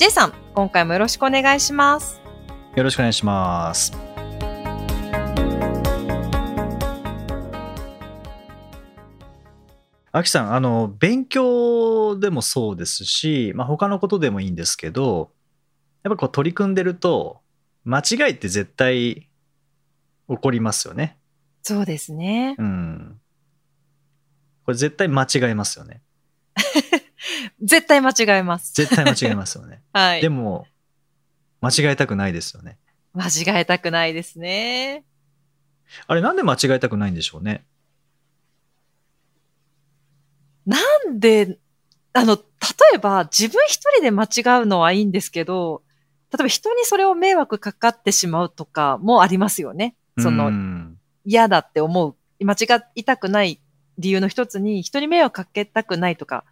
J さん、今回もよろしくお願いします。よろしくお願いしますあきさんあの勉強でもそうですし、まあ、他のことでもいいんですけどやっぱこう取り組んでると間違いって絶対起こりますよねそうですね。うんこれ絶対間違えますよね 絶対間違えます。絶対間違えますよね はい。でも間違えたくないですよね間違えたくないですね。あれなんで間違えたくないんでしょうね？なんで、あの、例えば自分一人で間違うのはいいんですけど、例えば人にそれを迷惑かかってしまうとかもありますよね。そのうん嫌だって思う、間違いたくない理由の一つに人に迷惑かけたくないとか、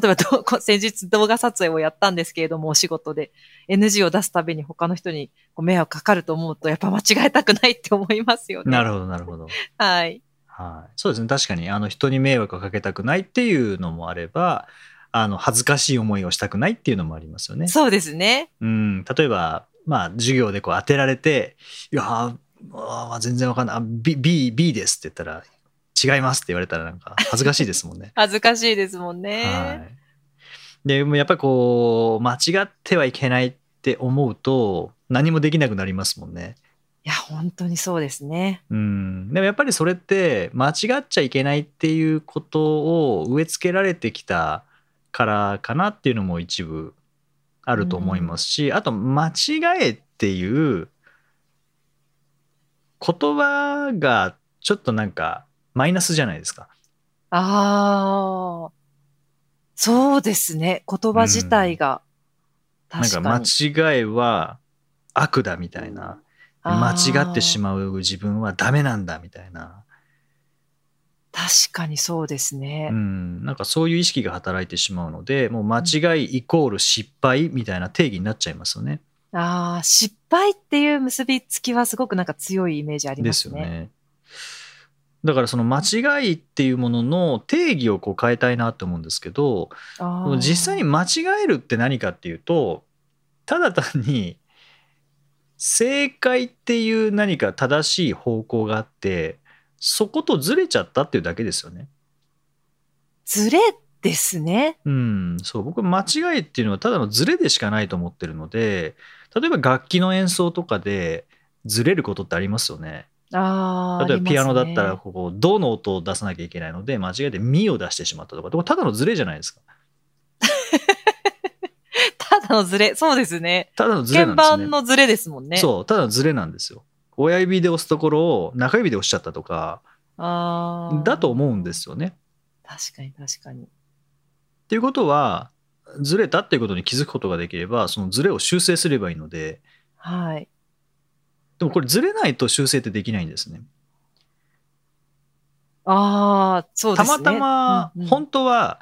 例えば先日動画撮影をやったんですけれども、お仕事で NG を出すたびに他の人にこう迷惑かかると思うと、やっぱ間違えたくないって思いますよね。なるほどなるほどはい。はい、そうですね確かにあの人に迷惑をかけたくないっていうのもあればあの恥ずかしい思いをしたくないっていうのもありますよね。そうですね。うん、例えば、まあ、授業でこう当てられて「いやーあー全然わかんないあ B, B, B です」って言ったら「違います」って言われたらなんか 恥ずかしいですもんね。恥ずかしいですもんね。はい、でもやっぱりこう間違ってはいけないって思うと何もできなくなりますもんね。いや、本当にそうですね。うん、でもやっぱりそれって間違っちゃいけないっていうことを植え付けられてきたからかなっていうのも一部あると思いますし、あと間違えっていう言葉がちょっとなんかマイナスじゃないですか。ああ、そうですね。言葉自体が。なんか確かに。間違えは悪だみたいな間違ってしまう。自分はダメなんだみたいな。確かにそうですね。うん、なんかそういう意識が働いてしまうのでもう間違いイコール失敗みたいな定義になっちゃいますよね。ああ、失敗っていう結びつきはすごくなんか強いイメージありでますすね。よね。だからその間違いっていうものの定義をこう変えたいなと思うんですけど実際に間違えるって何かっていうとただ単に正解っていう何か正しい方向があってそことずれちゃったっていうだけですよね。ズレですね。うん、そう僕間違いっていうのはただのズレでしかないと思ってるので例えば楽器の演奏とかでずれることってありますよね。例えばピアノだったらここドの音を出さなきゃいけないので間違えてミを出してしまったとかただのズレじゃないですか。ただのズレ。そうですね。ただのズレな鍵んですね。盤のズレですもんね。そうただのズレなんですよ。親指で押すところを中指で押しちゃったとかああ。だと思うんですよね。確かに確かに。っていうことはずれたっていうことに気づくことができればそのズレを修正すればいいのではい。でもこれずれないと修正ってできないんですね。ああ、そうでたすね。またま本当は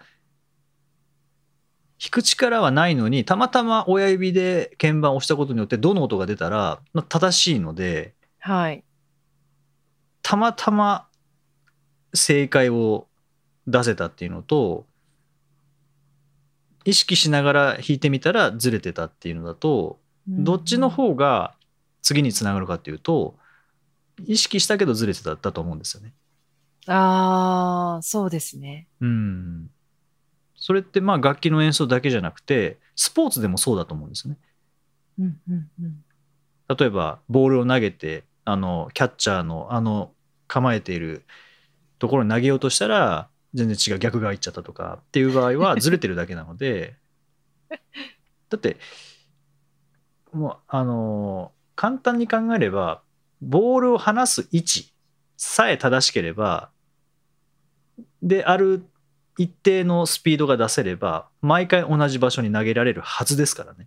弾く力はないのにたまたま親指で鍵盤を押したことによってどの音が出たらまあ正しいのではい。たまたま正解を出せたっていうのと意識しながら弾いてみたらずれてたっていうのだとどっちの方が次につながるかっていうと意識したけどずれてただと思うんですよね。ああ、そうですね。うん。それってまあ楽器の演奏だけじゃなくてスポーツでもそうだと思うんですね。うんうんうん。例えばボールを投げてあのキャッチャーのあの構えているところに投げようとしたら全然違う逆側行っちゃったとかっていう場合は ずれてるだけなのでだってもうあの簡単に考えればボールを離す位置さえ正しければである一定のスピードが出せれば毎回同じ場所に投げられるはずですからね。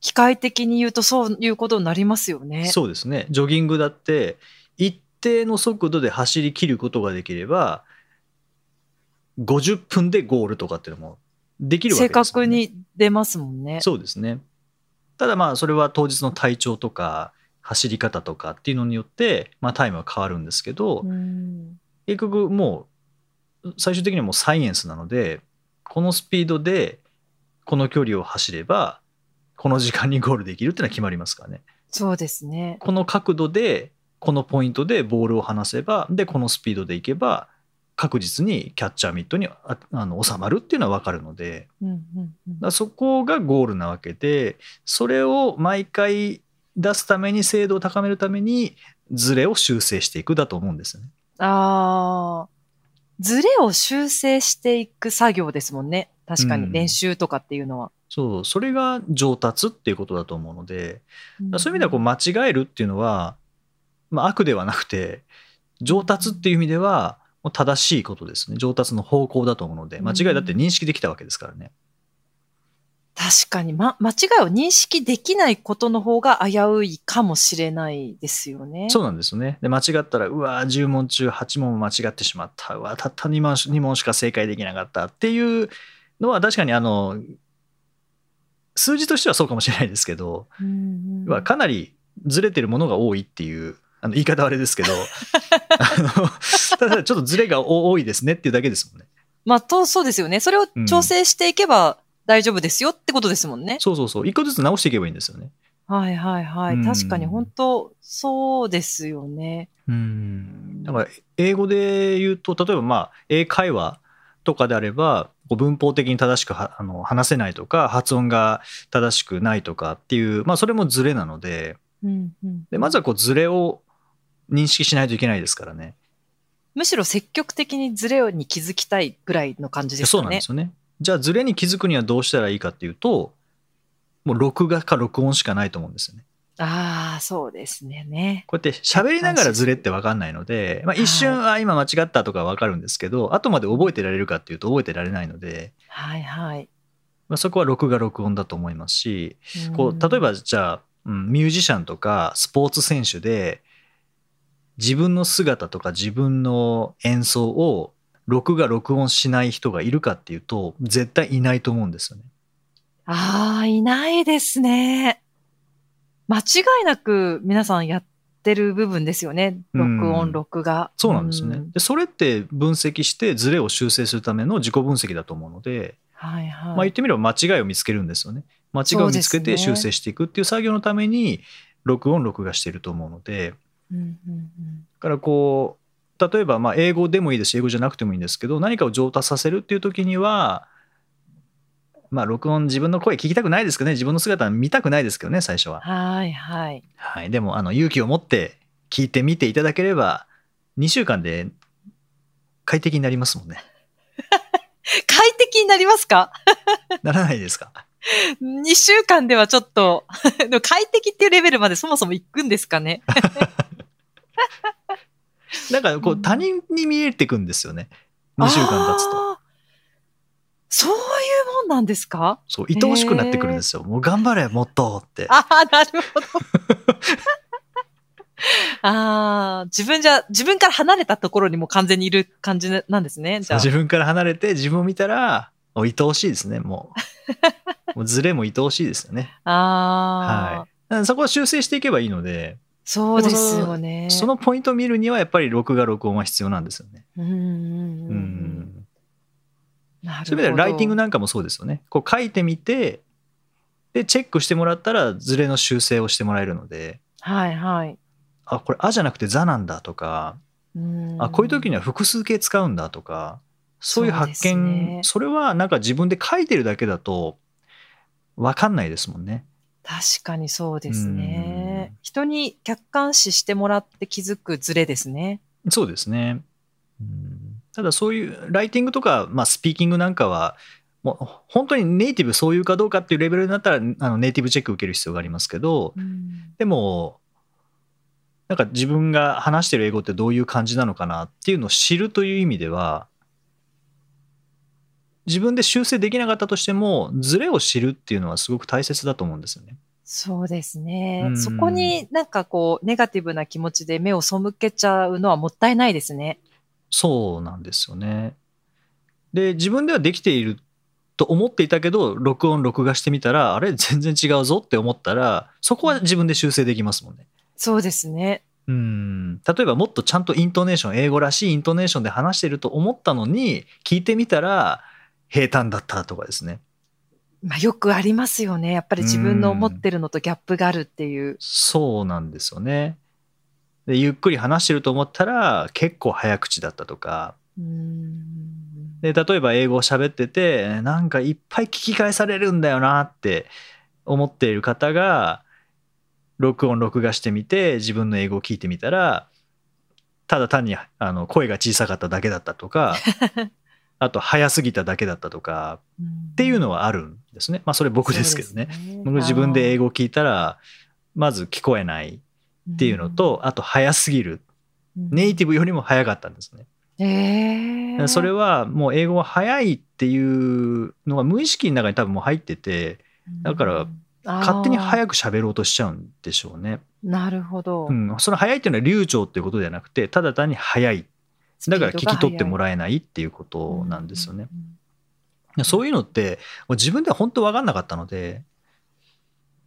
機械的に言うとそういうことになりますよね。そうですね。ジョギングだって一定の速度で走り切ることができれば50分でゴールとかっていうのもできるわけ正ですよね。確に出ますもんね。そうですね。ただまあそれは当日の体調とか走り方とかっていうのによって、まあ、タイムは変わるんですけど、うん結局もう最終的にはもうサイエンスなのでこのスピードでこの距離を走ればこの時間にゴールできるっていうのは決まりますからね。そうですね。この角度でこのポイントでボールを離せばでこのスピードでいけば確実にキャッチャーミットにああの収まるっていうのは分かるので。うんうんそこがゴールなわけでそれを毎回出すために精度を高めるためにズレを修正していくだと思うんですよね。ああ、ズレを修正していく作業ですもんね。確かうん。に練習とかっていうのは。そう。それが上達っていうことだと思うので。そういう意味ではこうう間違えるっていうのは、まあ、悪ではなくて上達っていう意味ではもう正しいことですね上達の方向だと思うので間違いだって認識できたわけですからね。確かに、ま、間違いを認識できないことの方が危ういかもしれないですよね。そうなんですよね。で間違ったらうわー10問中8問間違ってしまったうわーたった2問し ,2 問しか正解できなかったっていうのは確かにあの数字としてはそうかもしれないですけど、うんうんはかなりずれてるものが多いっていうあの言い方はあれですけどあのただちょっとずれが多いですねっていうだけですもんね。まあ、と、そうですよね。それを調整していけば大丈夫ですよってことですもんね。そうそうそう一個ずつ直していけばいいんですよね。はいはいはい。うん確かに本当、そうですよね。うんだから英語で言うと例えばまあ英会話とかであれば文法的に正しくはあの話せないとか発音が正しくないとかっていう、まあ、それもズレなのでうんうんでまずはこうズレを認識しないといけないですからね。むしろ積極的にズレに気づきたいぐらいの感じですかねそうなんで。すよね。じゃあズレに気づくにはどうしたらいいかっていうともう録画か録音しかないと思うんですよね。ああ、そうですね。ね。こうやって喋りながらズレって分かんないので、まあ、一瞬、あ今間違ったとか分かるんですけど後まで覚えてられるかっていうと覚えてられないので、はいはい。まあ、そこは録画録音だと思いますしこう例えばじゃあ、うん、ミュージシャンとかスポーツ選手で自分の姿とか自分の演奏を録画録音しない人がいるかっていうと絶対いないと思うんですよね。ああ、いないですね。間違いなく皆さんやってる部分ですよね。うん録音、録画。そうなんですよね。んでそれって分析してズレを修正するための自己分析だと思うので、はいはい。まあ言ってみれば間違いを見つけるんですよね。間違いを見つけて修正していくっていう作業のために録音録画していると思うので、うんうんうんだからこう例えばまあ英語でもいいですし英語じゃなくてもいいんですけど何かを上達させるっていう時にはまあ録音自分の声聞きたくないですけどね自分の姿見たくないですけどね最初は。はいはい。はい、でもあの勇気を持って聞いてみていただければ2週間で快適になりますもんね。快適になりますか？ならないですか ?2 週間ではちょっと、快適っていうレベルまでそもそも行くんですかね？なんかこううん他人に見えてくんですよね2週間経つと。そういうもんなんですか？そう愛おしくなってくるんですよ。もう頑張れもっとって。ああ、なるほど。ああ、自分じゃ、自分から離れたところにも完全にいる感じなんですね。じゃあ。自分から離れて自分を見たらもう愛おしいですねもう もうズレも愛おしいですよねああ、はいそこは修正していけばいいので、そうですよね。そのポイントを見るにはやっぱり録画録音は必要なんですよね。うんうんなるほど。そういう意味ではライティングなんかもそうですよね。こう書いてみてでチェックしてもらったらズレの修正をしてもらえるので。はいはい。あこれ「あ」じゃなくて「ざ」なんだとか。うん。あこういう時には複数形使うんだとか。そういう発見ね。それはなんか自分で書いてるだけだと分かんないですもんね。確かにそうですねうん。人に客観視してもらって気づくズレですね。そうですね。うんただそういうライティングとか、まあ、スピーキングなんかはもう本当にネイティブそういうかどうかっていうレベルになったらあのネイティブチェック受ける必要がありますけどうんでもなんか自分が話してる英語ってどういう感じなのかなっていうのを知るという意味では自分で修正できなかったとしても、ズレを知るっていうのはすごく大切だと思うんですよね。そうですね。うんそこになんかこう、ネガティブな気持ちで目を背けちゃうのはもったいないですね。そうなんですよね。で、自分ではできていると思っていたけど、録音、録画してみたら、あれ、全然違うぞって思ったら、そこは自分で修正できますもんね。そうですね。うん例えばもっとちゃんとイントネーション英語らしいイントネーションで話してると思ったのに聞いてみたら平坦だったとかですねまあ、よくありますよね。やっぱり自分の思ってるのとギャップがあるっていう。そうなんですよねでゆっくり話してると思ったら結構早口だったとかで例えば英語を喋っててなんかいっぱい聞き返されるんだよなって思っている方が録音録画してみて自分の英語を聞いてみたらただ単にあの声が小さかっただけだったとか あと早すぎただけだったとかっていうのはあるんですね。まあそれ僕ですけどね。僕自分で英語を聞いたらまず聞こえないっていうのと、あと早すぎるネイティブよりも早かったんですね。ブ、えー、それはもう英語が早いっていうのが無意識の中に多分もう入っててだから勝手にく。早く喋ろうとしちゃうんでしょうね。なるほど。うん、その早いっていうのは流暢っていうことではなくてただ単に早いだから聞き取ってもららえないっていうことなんですよね。うん。そういうのって自分では本当分かんなかったので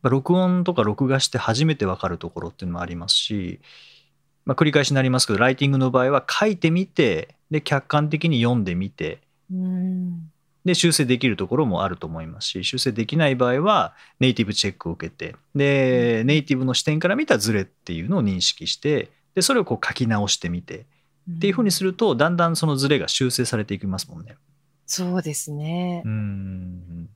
まあ録音とか録画して初めて分かるところっていうのもありますし、まあ、繰り返しになりますけどライティングの場合は書いてみてで客観的に読んでみてうんで修正できるところもあると思いますし修正できない場合はネイティブチェックを受けてでネイティブの視点から見たズレっていうのを認識してでそれをこう書き直してみてっていうふうにするとだんだんそのズレが修正されていきますもんね。そうですね。うん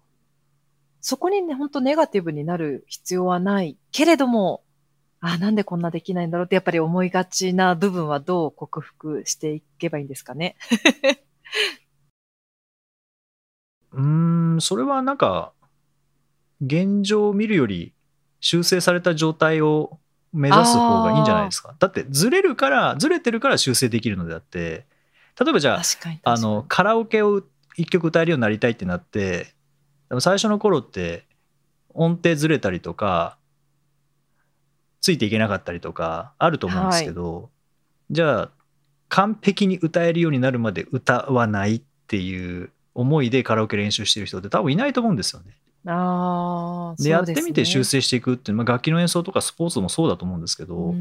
そこにね、本当ネガティブになる必要はない。けれども、あなんでこんなできないんだろうってやっぱり思いがちな部分はどう克服していけばいいんですかね。うーんそれはなんか現状を見るより修正された状態を目指す方がいいんじゃないですか。だってずれるからずれてるから修正できるのであって例えばじゃあ。あのカラオケを一曲歌えるようになりたいってなってでも最初の頃って音程ずれたりとかついていけなかったりとかあると思うんですけど、じゃあ完璧に歌えるようになるまで歌わないっていう思いでカラオケ練習してる人って多分いないと思うんですよね。ああ、でやってみて修正正していくっていう、まあ、楽器の演奏とかスポーツもそうだと思うんですけど、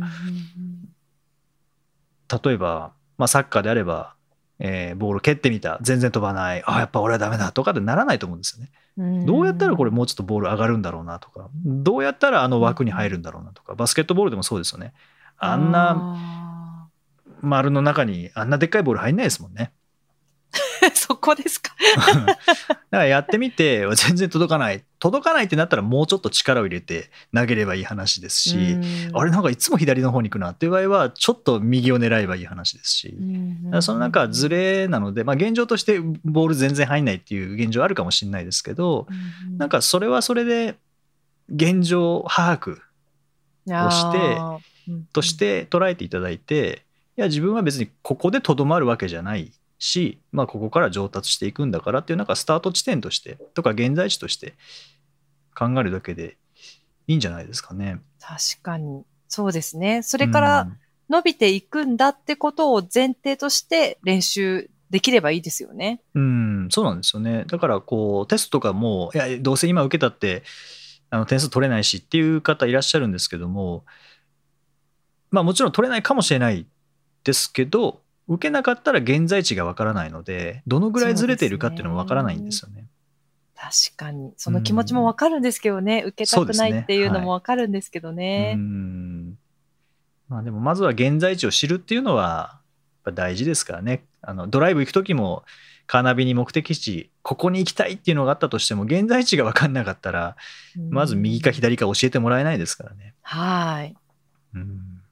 例えば、まあ、サッカーであれば、えーボール蹴ってみた全然飛ばないあやっぱ俺はダメだとかってならないと思うんですよね。どうやったらこれもうちょっとボール上がるんだろうなとかどうやったらあの枠に入るんだろうなとかバスケットボールでもそうですよね。あんなな。丸の中にあんなでっかいボール入んないですもんね。そこですか？だからやってみて全然届かない。届かないってなったらもうちょっと力を入れて投げればいい話ですし、あれなんかいつも左の方に行くなっていう場合はちょっと右を狙えばいい話ですし、その中ズレなので、まあ、現状としてボール全然入んないっていう現状あるかもしれないですけどなんかそれはそれで現状把握をしてとして捉えていただいていや自分は別にここでとどまるわけじゃないし、まあ、ここから上達していくんだからっていうなんかスタート地点としてとか現在地として考えるだけでいいんじゃないですかね。確かに。そうですね。それから伸びていくんだってことを前提として練習できればいいですよね。うん、うんそうなんですよね。だからこうテストとかもいやどうせ今受けたってあの点数取れないしっていう方いらっしゃるんですけどもまあもちろん取れないかもしれないですけど受けなかったら現在地がわからないのでどのぐらいずれているかっていうのもわからないんですよね。確かに。その気持ちもわかるんですけどね。受けたくないっていうのもわかるんですけどね。うんまあでもまずは現在地を知るっていうのはやっぱ大事ですからね。あのドライブ行く時もカーナビに目的地ここに行きたいっていうのがあったとしても現在地が分かんなかったらうんまず右か左か教えてもらえないですからね。はい。うん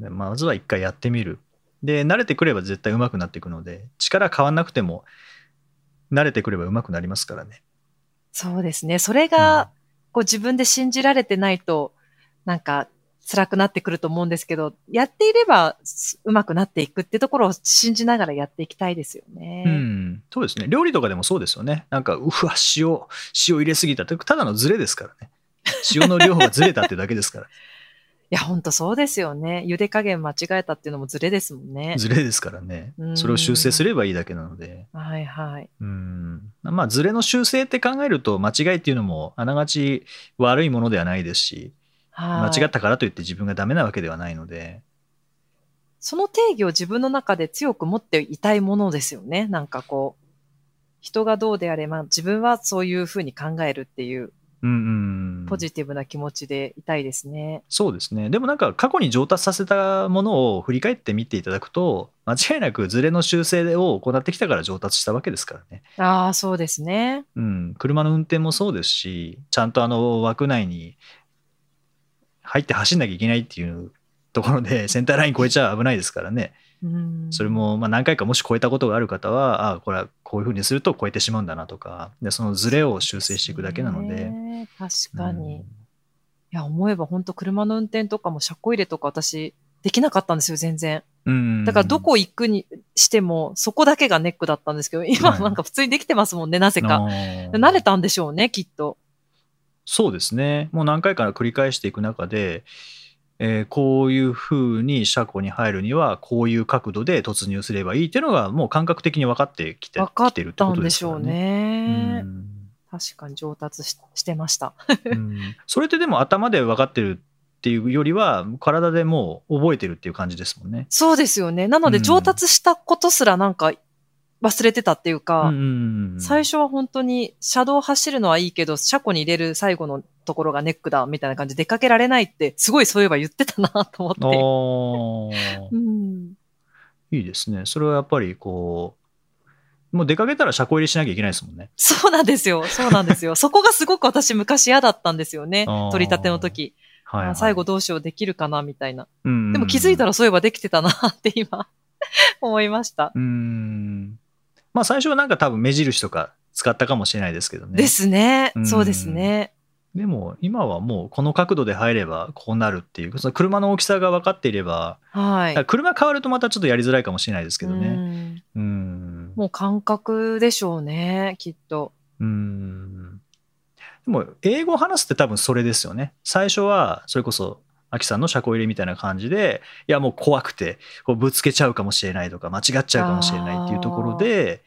でまずは一回やってみる。で慣れてくれば絶対上手くなっていくので力変わんなくても慣れてくれば上手くなりますからね。そうですね。それが、こう自分で信じられてないと、なんか、辛くなってくると思うんですけど、やっていればすうまくなっていくってところを信じながらやっていきたいですよね。うん、そうですね。料理とかでもそうですよね。なんか、うわ、塩、塩入れすぎたって、ただのズレですからね。塩の量がずれたってだけですから。いや、ほんとそうですよね。茹で加減間違えたっていうのもズレですもんね。ズレですからねう。んそれを修正すればいいだけなので。はいはい。うん。まあ、ズレの修正って考えると、間違いっていうのも、あながち悪いものではないですし、はい、間違ったからといって自分がダメなわけではないので。その定義を自分の中で強く持っていたいものですよね。なんかこう、人がどうであれ、まあ自分はそういうふうに考えるっていううんうん。ポジティブな気持ちでいたいですね。そうですね。でもなんか過去に上達させたものを振り返ってみていただくと、間違いなくズレの修正を行ってきたから上達したわけですからね。ああ、そうですね。うん。車の運転もそうですし、ちゃんとあの枠内に入って走んなきゃいけないっていうところでセンターライン越えちゃ危ないですからね。うん、それもまあ何回かもし超えたことがある方は、ああ、これはこういうふうにすると超えてしまうんだなとか、でそのズレを修正していくだけなので。ね確かに。うんいや、思えば本当車の運転とかも車庫入れとか私、できなかったんですよ、全然。うんだからどこ行くにしても、そこだけがネックだったんですけど、今はいなんか普通にできてますもんね、なぜか。慣れたんでしょうね、きっと。そうですね。もう何回か繰り返していく中で、えーこういうふうに車庫に入るには、こういう角度で突入すればいいっていうのが、もう感覚的に分かってきて分かっきてるってたことんですしょうでからね。確かに上達ししてました。うんそれってでも頭で分かってるっていうよりは、体でもう覚えてるっていう感じですもんね。そうですよね。なのでうん上達したことすらなんか忘れてたっていうか、うん最初は本当に車道走るのはいいけど、車庫に入れる最後のところがネックだみたいな感じで出かけられないって、すごいそういえば言ってたなと思って。うん、いいですね。それはやっぱりこう、もう出かけたら車庫入りしなきゃいけないですもんね。そうなんですよ。そうなんですよ。そこがすごく私昔嫌だったんですよね。取り立ての時。はい、はい。あ最後どうしようできるかなみたいな。うんでも気づいたらそういえばできてたなって今 思いました。うーん。まあ最初はなんか多分目印とか使ったかもしれないですけどね。ですねう。んそうですね。でも今はもうこの角度で入ればこうなるっていう、その車の大きさが分かっていれば、はい。車変わるとまたちょっとやりづらいかもしれないですけどうね。んうん。もう感覚でしょうね、きっと。うん。でも英語を話すって多分それですよね。最初はそれこそ、アキさんの車庫入れみたいな感じで、いやもう怖くて、こうぶつけちゃうかもしれないとか、間違っちゃうかもしれないっていうところで、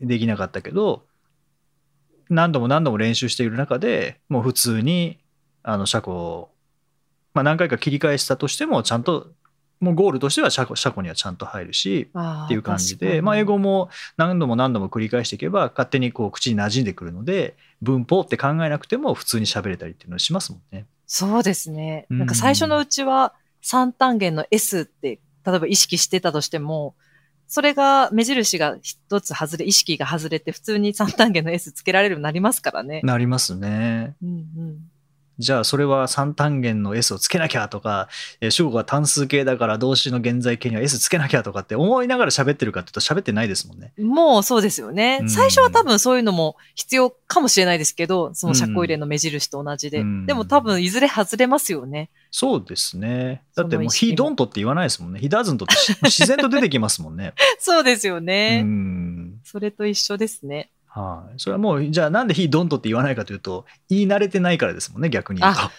できなかったけど、何度も何度も練習している中でもう普通にあの車庫を、まあ、何回か切り返したとしてもちゃんともうゴールとしては車庫車庫にはちゃんと入るしっっていう感じで、まあ、英語も何度も何度も繰り返していけば勝手にこう口に馴染んでくるので文法って考えなくても普通に喋れたりっていうのをしますもんね。そうですね。うんなんか最初のうちは三単元の S って、例えば意識してたとしても、それが目印が一つ外れ、意識が外れて普通に三単元の S つけられるようになりますからね。なりますね。うんうん。じゃあそれは三単元の S をつけなきゃとか、えー主語が単数形だから動詞の現在形には S つけなきゃとかって思いながら喋ってるかっていうと喋ってないですもんね。もうそうですよねう。ん最初は多分そういうのも必要かもしれないですけど、その車庫入れの目印と同じで。うんでも多分いずれ外れますよね。そうですね。だってもうその意識 He も don't って言わないですもんね。He doesn't ってし 自然と出てきますもんね。そうですよね。うん。それと一緒ですね。はい。それはもう、じゃあなんで He don't って言わないかというと、言い慣れてないからですもんね、逆に言うと。あ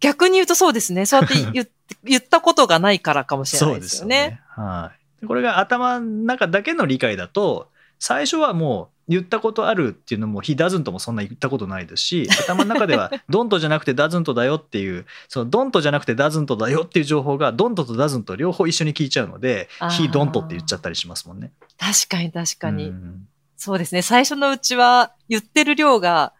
逆に言うとそうですね。そうやって言っ 言ったことがないからかもしれないですよね。。はい。これが頭の中だけの理解だと、最初はもう言ったことあるっていうのも、He doesn't もそんな言ったことないですし、頭の中では don't じゃなくて doesn't だよっていう、その don't じゃなくて doesn't だよっていう情報が don't と doesn't 両方一緒に聞いちゃうので、あー He don't って言っちゃったりしますもんね。確かに確かに。うんそうですね。最初のうちは言ってる量が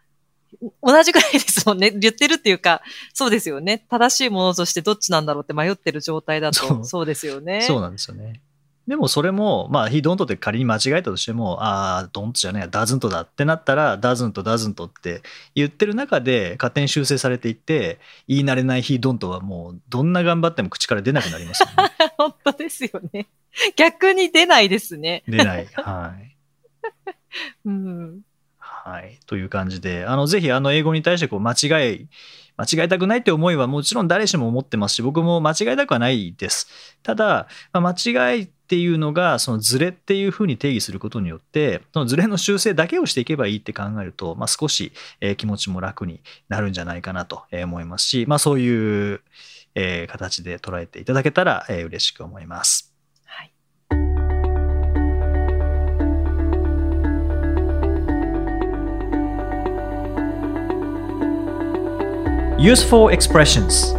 同じぐらいですもんね。言ってるっていうか、そうですよね。正しいものとしてどっちなんだろうって迷ってる状態だそと、うそうですよね。そうなんですよね。でもそれも、まあ、he don't って仮に間違えたとしても、ああ、don't じゃねえ、doesn't だってなったら、doesn't, doesn't って言ってる中で勝手に修正されていって、言い慣れない he don't はもう、どんな頑張っても口から出なくなりますよね。本当ですよね。逆に出ないですね。出ない。はい。うん。はい、という感じであのぜひあの英語に対してこう間違い間違えたくないって思いはもちろん誰しも思ってますし僕も間違えたくはないですただ、ま間違いっていうのがそのズレっていうふうに定義することによってそのズレの修正だけをしていけばいいって考えると、まあ、少し、え気持ちも楽になるんじゃないかなと思いますし、まあ、そういう、え形で捉えていただけたら、え嬉しく思います。Useful expressions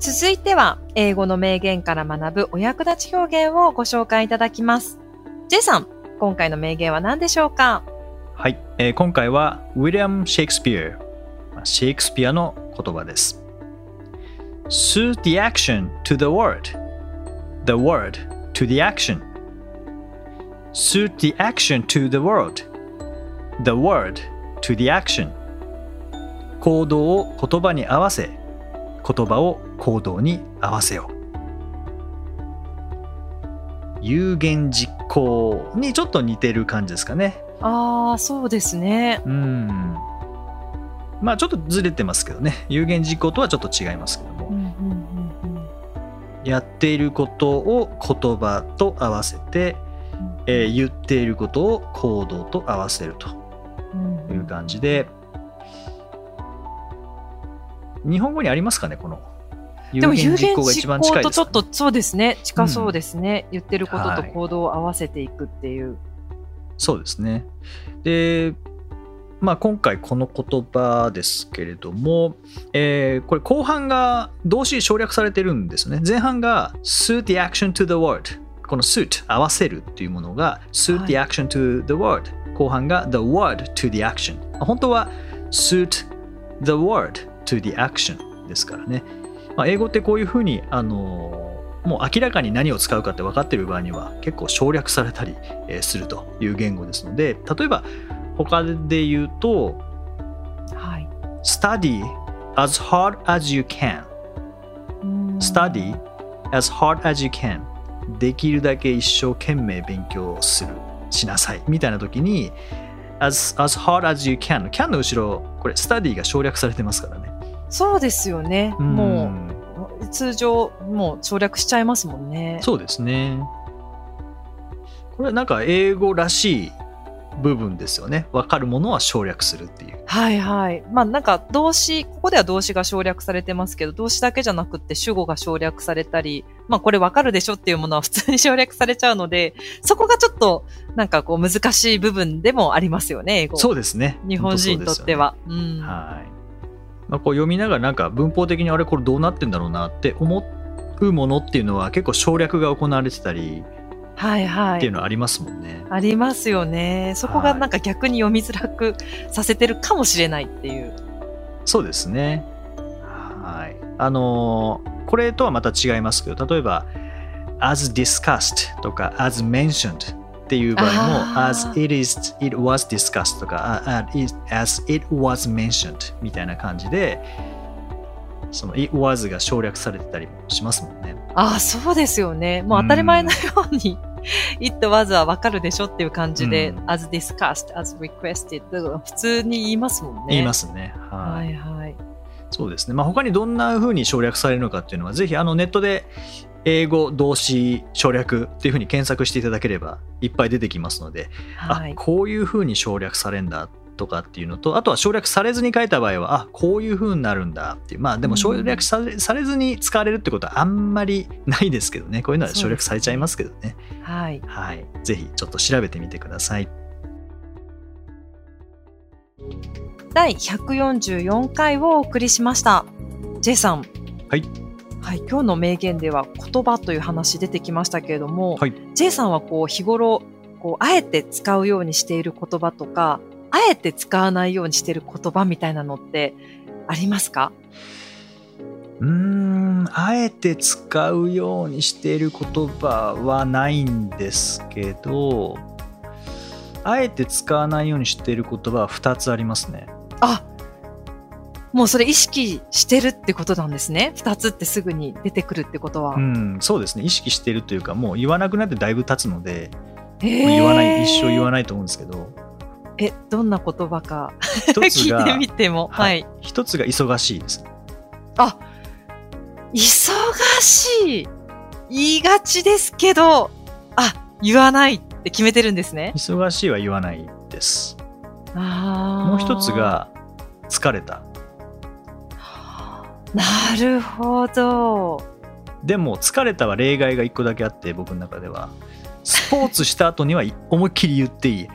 続いては、英語の名言から学ぶお役立ち表現をご紹介いただきます。J さん、今回の名言は何でしょうか？はい、えー今回はウィリアム・シェイクスピアまあシェイクスピアの言葉です。Suit the action to the word. The word to the action. Suit the action to the word. The word to the action. 行動を言葉に合わせ、言葉を行動に合わせよう。有言実行にちょっと似てる感じですかね。ああ、そうですね。うん。まあちょっとずれてますけどね。有言実行とはちょっと違いますけども。うんうんうんうんやっていることを言葉と合わせて、えー言っていることを行動と合わせるとうんいう感じで、日本語にありますかね、この。でも有言が実行とちょっとそうですね近そうですね、言ってることはいと行動を合わせていくっていう、そうですね。で、まあ、今回この言葉ですけれども、えーこれ後半が動詞省略されてるんですね。前半が suit the action to the word。この suit 合わせるっていうものが suit the は action to the word。後半が the word to the action。本当は suit the word to the action ですからね。まあ、英語ってこういうふうに、あのーもう明らかに何を使うかって分かってる場合には結構省略されたりえーするという言語ですので例えば他で言うとはい study as hard as you can うん study as hard as you can できるだけ一生懸命勉強する。しなさい。みたいな時に as, as hard as you can can の後ろこれ study が省略されてますからね。そうですよね、うん。もう通常もう省略しちゃいますもんね。そうですね。これはなんか英語らしい部分ですよね。分かるものは省略するっていう。はいはい。まあなんか動詞ここでは動詞が省略されてますけど動詞だけじゃなくって主語が省略されたりまあこれわかるでしょっていうものは普通に省略されちゃうので そこがちょっとなんかこう難しい部分でもありますよね英語。そうですね。日本人にとっては、うん。はい。まあ、こう読みながらなんか文法的にあれこれどうなってんだろうなって思うものっていうのは結構省略が行われてたりはいはいっていうのはありますもんね。ありますよね。そこがなんか逆に読みづらくさせてるかもしれないっていう。そうですね。はい。あのーこれとはまた違いますけど例えば as discussed とか as mentioned っていう場合も as it is it was discussed とか as it was mentioned みたいな感じでその it was が省略されてたりもしますもんね。ああ、そうですよね。もう当たり前のように、it was はわかるでしょっていう感じで、うん as discussed, as requested 普通に言いますもんね。言いますね。はいはいはい。そうですね。まあ、他にどんな風に省略されるのかっていうのは、ぜひあのネットで英語動詞省略っていう風に検索していただければいっぱい出てきますので、あはい。こういう風に省略されるんだとかっていうのと、あとは省略されずに書いた場合は、あこういう風になるんだっていう、まあでも省略され,、されずに使われるってことはあんまりないですけどね、こういうのは省略されちゃいますけどね。はい。はい。ぜひちょっと調べてみてください。第144回をお送りしました。J さん。はい。はい、今日の名言では言葉という話出てきましたけれども、はい J さんはこう日頃こうあえて使うようにしている言葉とか、あえて使わないようにしている言葉みたいなのってありますか？うーん、あえて使うようにしている言葉はないんですけど、あえて使わないようにしている言葉は2つありますね。あもうそれ意識してるってことなんですね。二つってすぐに出てくるってことは。うん、そうですね意識してるというかもう言わなくなってだいぶ経つので、えー言わない一生言わないと思うんですけどえ、どんな言葉か聞いがてみても。はい。一つが忙しいですあ、忙しい。言いがちですけど、あ、言わないって決めてるんですね。忙しいは言わないですあーもう一つ。が疲れたなるほど。でも疲れたは例外が一個だけあって僕の中ではスポーツした後には思いっきり言っていい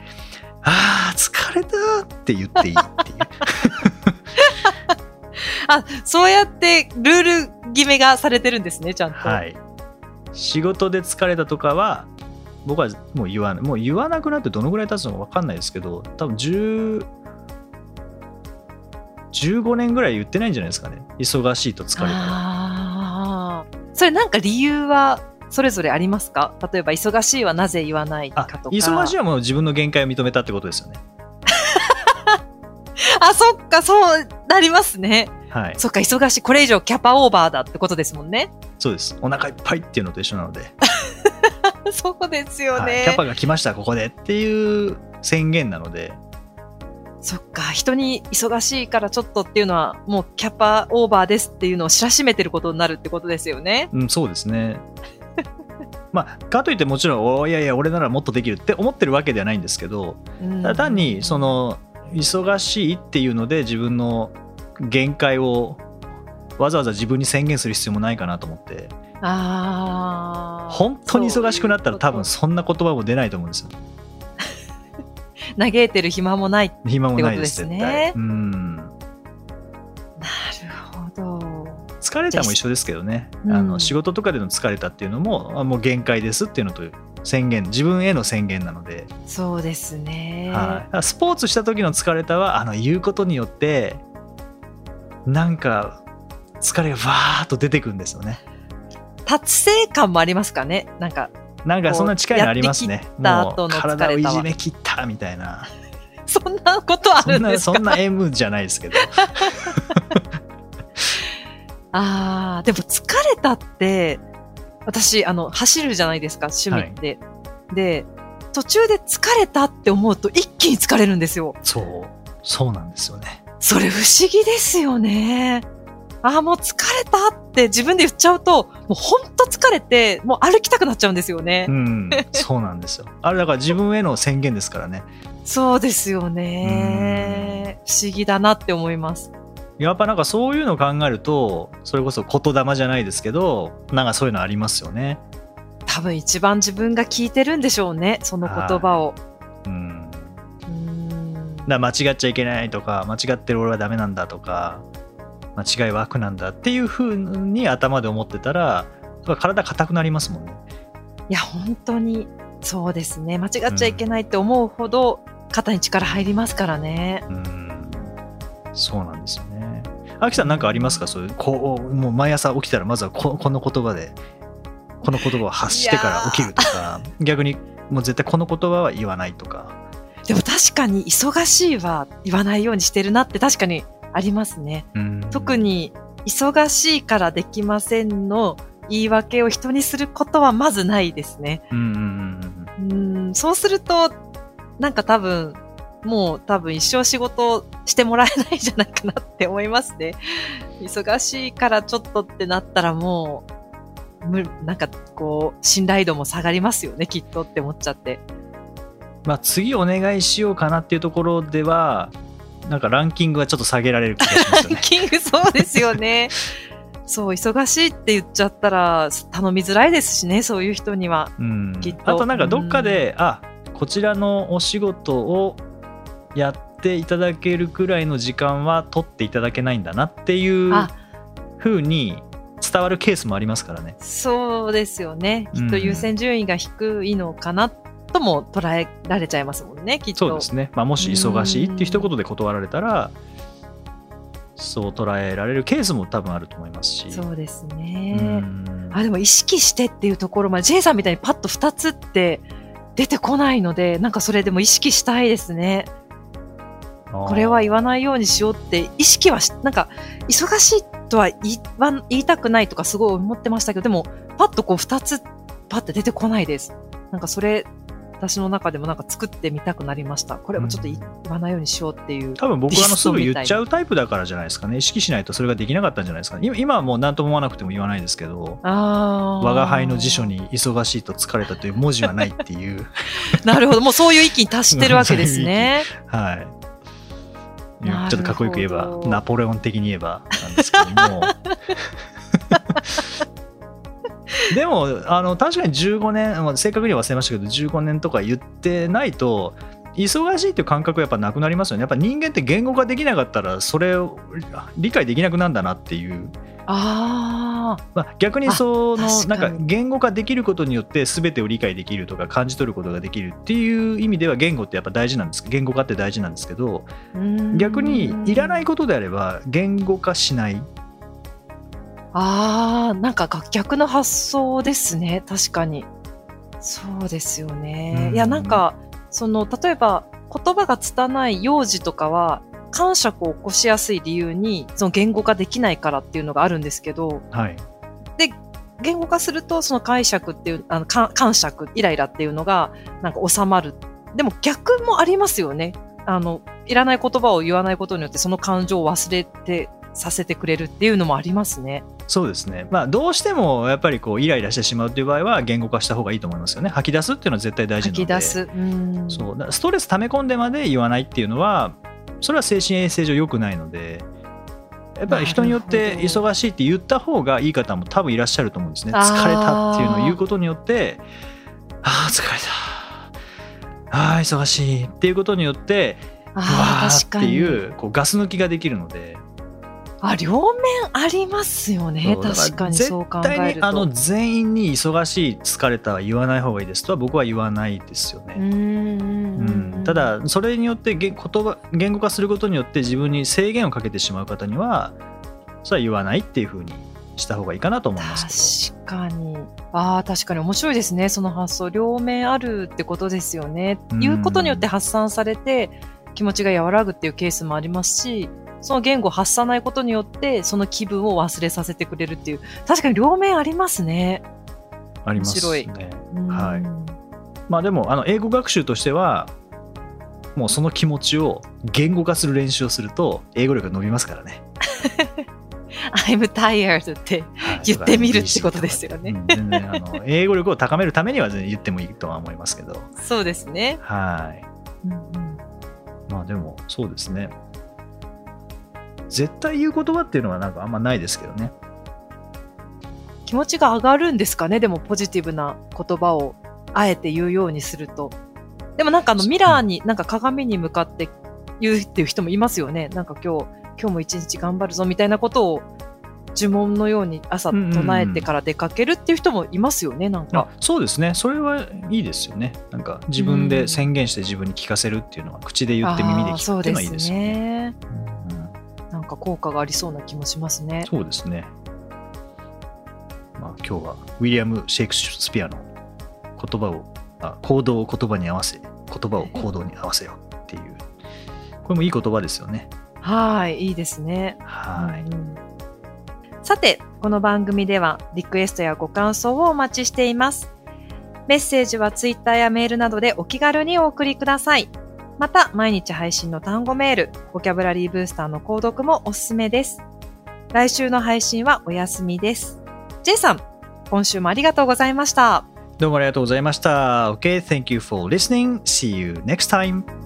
あー疲れたって言っていいっていう あ、そうやってルール決めがされてるんですね、ちゃんと。はい仕事で疲れたとかは僕はもう言わないもう言わなくなってどのぐらい経つのか分かんないですけど多分10 15年ぐらい言ってないんじゃないですかね忙しいと疲れたはああ。それなんか理由はそれぞれありますか？例えば、忙しいはなぜ言わないかあとか。忙しいはもう自分の限界を認めたってことですよね あ、そっか、そうなりますね。はいそっか、忙しい。これ以上キャパオーバーだってことですもんね。そうですお腹いっぱいっていうのと一緒なので、そうですよね。はい、キャパが来ましたここでっていう宣言なのでそっか、人に忙しいからちょっとっていうのは、もうキャパオーバーですっていうのを知らしめてることになるってことですよね。うん、そうですね。まあ、かといってもちろんおいやいや俺ならもっとできるって思ってるわけではないんですけどうんただ単にそ、の忙しいっていうので自分の限界をわざわざ自分に宣言する必要もないかなと思ってああ。本当に忙しくなったら多分そそんな言葉も出ないと思うんですよ。嘆いてる暇もない。暇もないですってことですねうん疲れたも一緒ですけどね、うん。あの仕事とかでの疲れたっていうのもあもう限界ですっていうのと宣言自分への宣言なので、そうですね。はい、スポーツした時の疲れたはあの言うことによってなんか疲れがわーっと出てくるんですよね。達成感もありますかね？なんか、なんかそんな近いのありますね。たもう体をいじめ切ったみたいな。そんなことあるんですか？なそんな M じゃないですけど ああ、でも疲れたって、私、あの、走るじゃないですか、趣味って。で、途中で疲れたって思うと一気に疲れるんですよ。そうそうなんですよねそれ不思議ですよね。ああ、もう疲れたって自分で言っちゃうと、もうほんと疲れて、もう歩きたくなっちゃうんですよね。うんそうなんですよあれだから自分への宣言ですからねそうですよね。不思議だなって思います。やっぱなんかそういうのを考えるとそれこそ言霊じゃないですけどなんかそういうのありますよね。多分一番自分が聞いてるんでしょうね、その言葉を。うん。だ間違っちゃいけないとか間違ってる俺はダメなんだとか間違いは悪なんだっていうふうに頭で思ってたら体硬くなりますもんね。いや、本当に、そうですね。間違っちゃいけないって思うほど、肩に力入りますからね。うん。そうなんですよねアキさん何かありますか？そういうこうもう毎朝起きたらまずはここの言葉でこの言葉を発してから起きるとか逆にもう絶対この言葉は言わないとか。でも確かに忙しいは言わないようにしてるなって確かにありますね。うん。特に忙しいからできませんの言い訳を人にすることはまずないですね。うん、そうすると、なんか多分、もう多分一生仕事してもらえないんじゃないかなって思いますね。忙しいからちょっとってなったらもう、むなんかこう、信頼度も下がりますよね、きっとって思っちゃって。まあ、次お願いしようかなっていうところではなんかランキングはちょっと下げられる気がしますよね。キングそうですよね。そう、忙しいって言っちゃったら頼みづらいですしね、そういう人には。うんきっとあとなんかどっかで、あこちらのお仕事をやっていただけるくらいの時間は取っていただけないんだなっていうあ風に伝わるケースもありますからね。そうですよね。きっと優先順位が低いのかなとも捉えられちゃいますもんね、きっと。そうですね、まあ、もし忙しいっていう一言で断られたらそう捉えられるケースも多分あると思いますし。そうですうね。んあ、でも意識してっていうところまで、J さんみたいにパッと2つって出てこないので、なんかそれでも意識したいですね。これは言わないようにしようって意識はし、なんか、忙しいとは言言いたくないとかすごい思ってましたけど、でも、パッとこう二つ、パッて出てこないです。なんかそれ、私の中でもなんか作ってみたくなりました。これもちょっと言わないようにしようっていう。多分僕はあのすぐ言っちゃうタイプだからじゃないですかね意識しないとそれができなかったんじゃないですかね今今はもう何とも思わなくても言わないですけど我が輩の辞書。に忙しいと疲れたという文字はないっていう なるほど。もうそういう域に達してるわけですね。はいちょっとかっこよく言えばナポレオン的に言えばなんですけども。でもあの確かに15年まあ正確には忘れましたけど15年とか言ってないと忙しいっていう感覚やっぱなくなりますよね。やっぱ人間って言語化できなかったらそれを理解できなくなるんだなっていうああ。まあ、逆にそのなんか言語化できることによって全てを理解できるとか感じ取ることができるっていう意味では言語ってやっぱ大事なんです言語化って大事なんですけど逆にいらないことであれば言語化しないああ、なんか逆の発想ですね。確かに。そうですよね。うんいや、なんか、その、例えば、言葉が拙い幼児とかは、感触を起こしやすい理由に、その言語化できないからっていうのがあるんですけど、はい言語化すると、その解釈っていう、あの、か感触、イライラっていうのが、なんか収まる。でも逆もありますよね。あの、いらない言葉を言わないことによって、その感情を忘れて、させてくれるっていうのもありますね。そうですねまあどうしてもやっぱりこうイライラしてしまうっていう場合は言語化した方がいいと思いますよね吐き出すっていうのは絶対大事なので吐き出す。うん。そうストレス溜め込んでまで言わないっていうのはそれは精神衛生上良くないのでやっぱり人によって忙しいって言った方がいい方も多分いらっしゃると思うんですね。疲れたっていうのを言うことによってああ疲れた。ああ忙しいっていうことによってうわあって。いうこうガス抜きができるのであ、両面ありますよね。確かにそう考絶える対にあのと。全員に忙しい疲れたは言わない方がいいですとは僕は言わないですよね。た、だそれによって言言葉言語化することによって自分に制限をかけてしまう方にはそれは言わないっていうふうにした方がいいかなと思います確かに。ああ、確かに面白いですね。その発想。両面あるってことですよね。うん言うことによって発散されて、気持ちが和らぐっていうケースもありますし、その言語を発さないことによって、その気分を忘れさせてくれるっていう。確かに両面ありますね。あります面ね。うんはいまあでもあの英語学習としてはもうその気持ちを言語化する練習をすると英語力が伸びますからね。I'm tired ってはい言ってみるってことですよねうん全然あの 英語力を高めるためには全然言ってもいいとは思いますけど。そうですね。はい。うんうんまあでもそうですね。絶対言う言葉っていうのはなんかあんまないですけどね。気持ちが上がるんですかね？でもポジティブな言葉をあえて言うようにすると。でもなんかあのミラーに、なんか鏡に向かって言うっていう人もいますよね。なんか今日、今日も一日頑張るぞみたいなことを呪文のように朝唱えてから出かけるっていう人もいますよね、なんあか。そうですね。それはいいですよね。なんか自分で宣言して自分に聞かせるっていうのは口で言って耳で聞くっていうのはいいですよね。ね。うん効果がありそうな気もしますね。そうですね。まあ今日はウィリアム・シェイクスピアの言葉をあ行動を言葉に合わせ言葉を行動に合わせようっていうこれもいい言葉ですよね。はい、いいですね。はい。うんうんさて、この番組ではリクエストやご感想をお待ちしています。メッセージはツイッターやメールなどでお気軽にお送りください。また、毎日配信の単語メール、ボキャブラリーブースターの購読もおすすめです。来週の配信はお休みです。J さん、今週もありがとうございました。どうもありがとうございました。Okay, thank you for listening. See you next time.